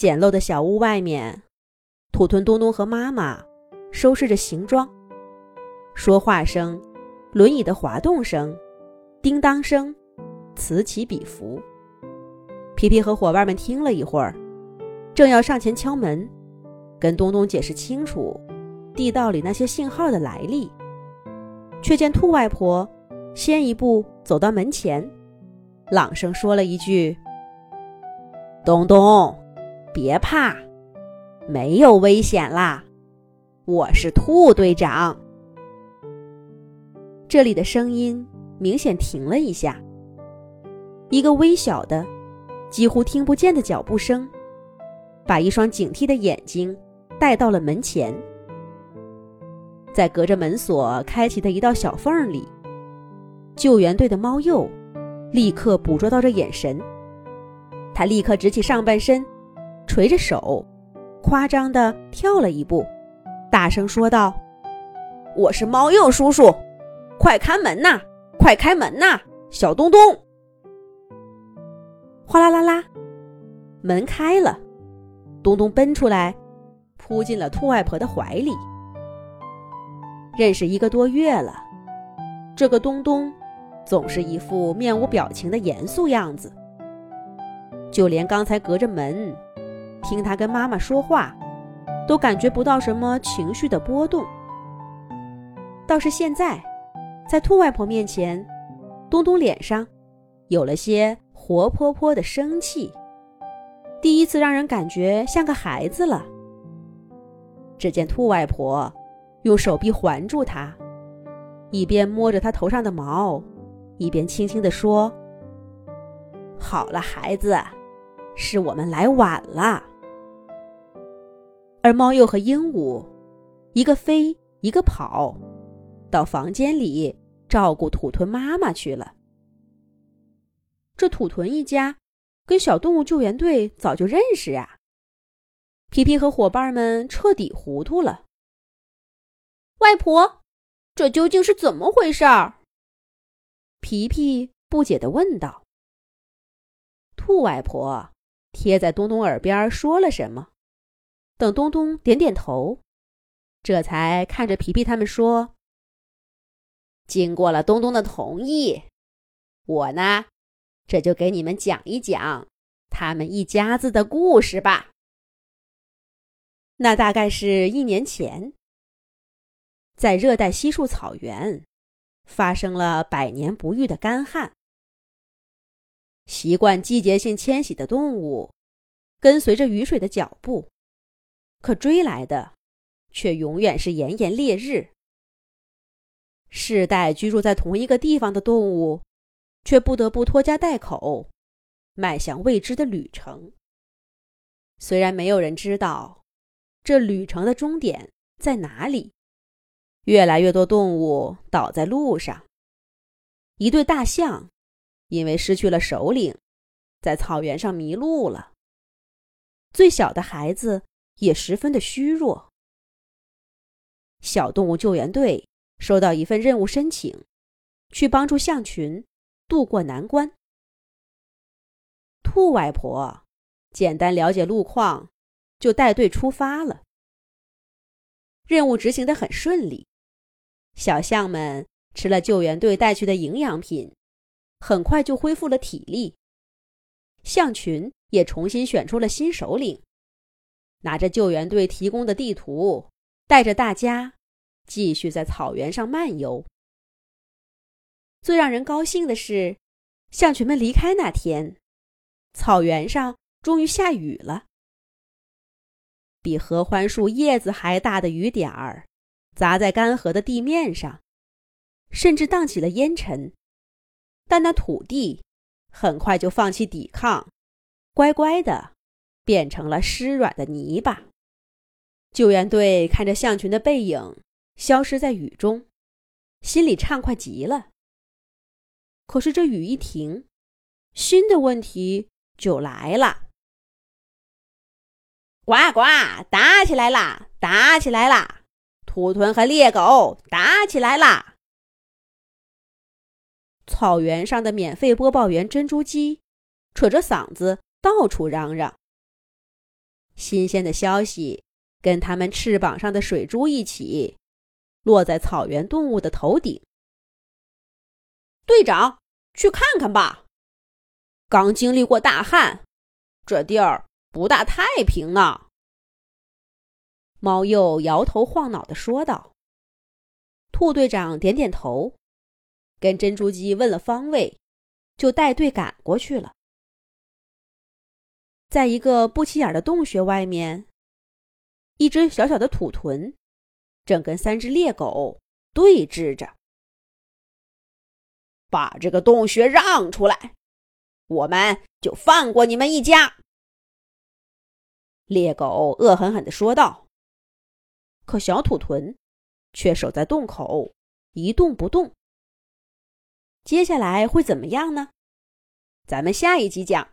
简陋的小屋外面，土屯东东和妈妈收拾着行装。说话声、轮椅的滑动声、叮当声，此起彼伏。皮皮和伙伴们听了一会儿，正要上前敲门，跟东东解释清楚地道里那些信号的来历，却见兔外婆先一步走到门前，朗声说了一句：“东东。”别怕，没有危险啦！我是兔队长。这里的声音明显停了一下，一个微小的、几乎听不见的脚步声，把一双警惕的眼睛带到了门前。在隔着门锁开启的一道小缝里，救援队的猫鼬立刻捕捉到这眼神，它立刻直起上半身。垂着手，夸张的跳了一步，大声说道：“我是猫鼬叔叔，快开门呐！快开门呐！小东东！”哗啦啦啦，门开了，东东奔出来，扑进了兔外婆的怀里。认识一个多月了，这个东东总是一副面无表情的严肃样子，就连刚才隔着门。听他跟妈妈说话，都感觉不到什么情绪的波动。倒是现在，在兔外婆面前，东东脸上有了些活泼泼的生气，第一次让人感觉像个孩子了。只见兔外婆用手臂环住他，一边摸着他头上的毛，一边轻轻地说：“好了，孩子，是我们来晚了。”而猫鼬和鹦鹉，一个飞，一个跑，到房间里照顾土豚妈妈去了。这土豚一家跟小动物救援队早就认识啊。皮皮和伙伴们彻底糊涂了。外婆，这究竟是怎么回事儿？皮皮不解的问道。兔外婆贴在东东耳边说了什么？等东东点点头，这才看着皮皮他们说：“经过了东东的同意，我呢，这就给你们讲一讲他们一家子的故事吧。”那大概是一年前，在热带稀树草原，发生了百年不遇的干旱。习惯季节性迁徙的动物，跟随着雨水的脚步。可追来的，却永远是炎炎烈日。世代居住在同一个地方的动物，却不得不拖家带口，迈向未知的旅程。虽然没有人知道这旅程的终点在哪里，越来越多动物倒在路上。一对大象因为失去了首领，在草原上迷路了。最小的孩子。也十分的虚弱。小动物救援队收到一份任务申请，去帮助象群渡过难关。兔外婆简单了解路况，就带队出发了。任务执行的很顺利，小象们吃了救援队带去的营养品，很快就恢复了体力。象群也重新选出了新首领。拿着救援队提供的地图，带着大家继续在草原上漫游。最让人高兴的是，象群们离开那天，草原上终于下雨了。比合欢树叶子还大的雨点儿，砸在干涸的地面上，甚至荡起了烟尘。但那土地很快就放弃抵抗，乖乖的。变成了湿软的泥巴。救援队看着象群的背影消失在雨中，心里畅快极了。可是这雨一停，新的问题就来了。呱呱，打起来啦！打起来啦！兔豚和猎狗打起来啦！草原上的免费播报员珍珠鸡扯着嗓子到处嚷嚷。新鲜的消息跟他们翅膀上的水珠一起，落在草原动物的头顶。队长，去看看吧。刚经历过大旱，这地儿不大太平呢。猫鼬摇头晃脑的说道。兔队长点点头。跟珍珠鸡问了方位，就带队赶过去了。在一个不起眼的洞穴外面，一只小小的土豚正跟三只猎狗对峙着。把这个洞穴让出来，我们就放过你们一家。猎狗恶狠狠地说道。可小土豚却守在洞口一动不动。接下来会怎么样呢？咱们下一集讲。